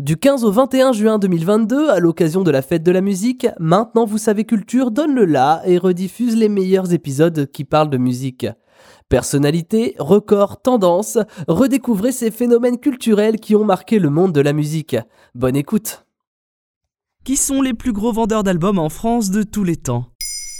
Du 15 au 21 juin 2022, à l'occasion de la fête de la musique, Maintenant vous savez culture donne le la et rediffuse les meilleurs épisodes qui parlent de musique. Personnalité, records, tendances, redécouvrez ces phénomènes culturels qui ont marqué le monde de la musique. Bonne écoute. Qui sont les plus gros vendeurs d'albums en France de tous les temps?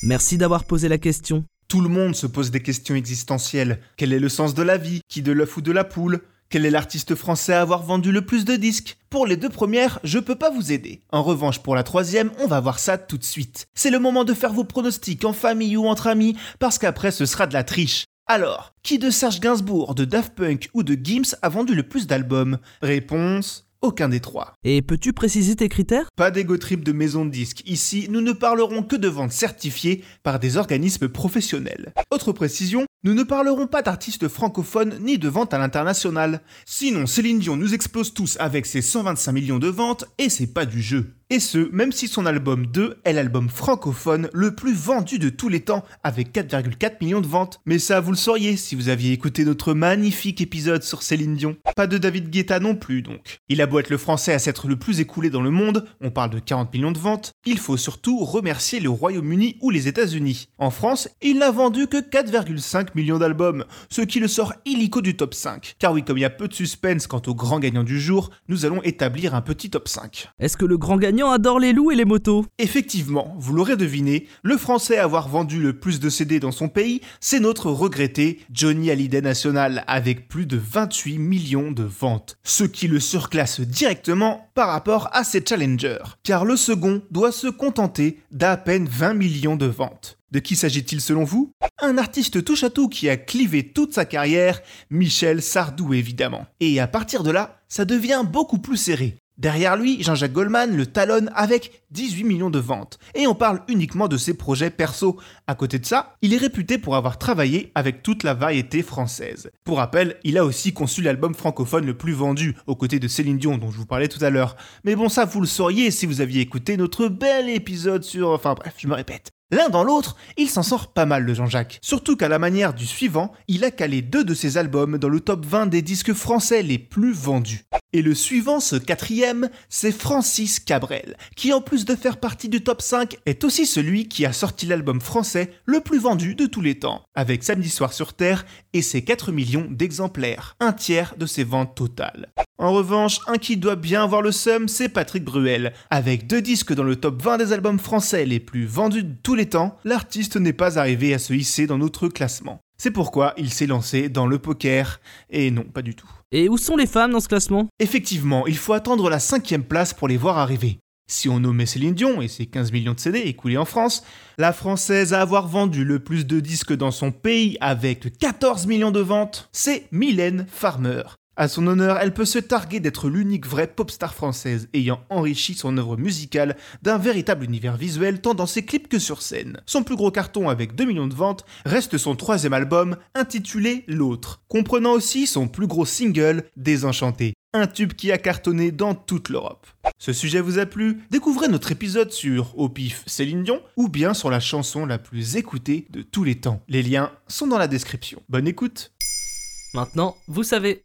Merci d'avoir posé la question. Tout le monde se pose des questions existentielles. Quel est le sens de la vie? Qui de l'œuf ou de la poule? Quel est l'artiste français à avoir vendu le plus de disques? Pour les deux premières, je peux pas vous aider. En revanche, pour la troisième, on va voir ça tout de suite. C'est le moment de faire vos pronostics en famille ou entre amis, parce qu'après ce sera de la triche. Alors, qui de Serge Gainsbourg, de Daft Punk ou de Gims a vendu le plus d'albums? Réponse aucun des trois. Et peux-tu préciser tes critères? Pas d'ego trip de maison de disques. Ici, nous ne parlerons que de ventes certifiées par des organismes professionnels. Autre précision, nous ne parlerons pas d'artistes francophones ni de ventes à l'international. Sinon, Céline Dion nous explose tous avec ses 125 millions de ventes et c'est pas du jeu. Et ce, même si son album 2 est l'album francophone le plus vendu de tous les temps, avec 4,4 millions de ventes. Mais ça, vous le sauriez si vous aviez écouté notre magnifique épisode sur Céline Dion. Pas de David Guetta non plus, donc. Il a beau être le français à s'être le plus écoulé dans le monde, on parle de 40 millions de ventes, il faut surtout remercier le Royaume-Uni ou les États-Unis. En France, il n'a vendu que 4,5 millions d'albums, ce qui le sort illico du top 5. Car oui, comme il y a peu de suspense quant au grand gagnant du jour, nous allons établir un petit top 5. Est-ce que le grand gagnant adore les loups et les motos Effectivement, vous l'aurez deviné, le français à avoir vendu le plus de CD dans son pays, c'est notre regretté Johnny Hallyday National, avec plus de 28 millions de ventes. Ce qui le surclasse directement par rapport à ses challengers. Car le second doit se contenter d'à peine 20 millions de ventes. De qui s'agit-il selon vous? Un artiste touche à tout qui a clivé toute sa carrière, Michel Sardou évidemment. Et à partir de là, ça devient beaucoup plus serré. Derrière lui, Jean-Jacques Goldman le talonne avec 18 millions de ventes. Et on parle uniquement de ses projets perso. À côté de ça, il est réputé pour avoir travaillé avec toute la variété française. Pour rappel, il a aussi conçu l'album francophone le plus vendu, aux côtés de Céline Dion dont je vous parlais tout à l'heure. Mais bon ça vous le sauriez si vous aviez écouté notre bel épisode sur... Enfin bref, je me répète. L'un dans l'autre, il s'en sort pas mal de Jean-Jacques. Surtout qu'à la manière du suivant, il a calé deux de ses albums dans le top 20 des disques français les plus vendus. Et le suivant, ce quatrième, c'est Francis Cabrel, qui en plus de faire partie du top 5, est aussi celui qui a sorti l'album français le plus vendu de tous les temps, avec Samedi Soir sur Terre et ses 4 millions d'exemplaires, un tiers de ses ventes totales. En revanche, un qui doit bien avoir le seum, c'est Patrick Bruel. Avec deux disques dans le top 20 des albums français les plus vendus de tous les temps, l'artiste n'est pas arrivé à se hisser dans notre classement. C'est pourquoi il s'est lancé dans le poker, et non, pas du tout. Et où sont les femmes dans ce classement? Effectivement, il faut attendre la cinquième place pour les voir arriver. Si on nommait Céline Dion et ses 15 millions de CD écoulés en France, la française à avoir vendu le plus de disques dans son pays avec 14 millions de ventes, c'est Mylène Farmer. À son honneur, elle peut se targuer d'être l'unique vraie pop star française ayant enrichi son œuvre musicale d'un véritable univers visuel tant dans ses clips que sur scène. Son plus gros carton avec 2 millions de ventes reste son troisième album intitulé L'autre, comprenant aussi son plus gros single Désenchanté, un tube qui a cartonné dans toute l'Europe. Ce sujet vous a plu? Découvrez notre épisode sur Au pif Céline Dion ou bien sur la chanson la plus écoutée de tous les temps. Les liens sont dans la description. Bonne écoute Maintenant, vous savez.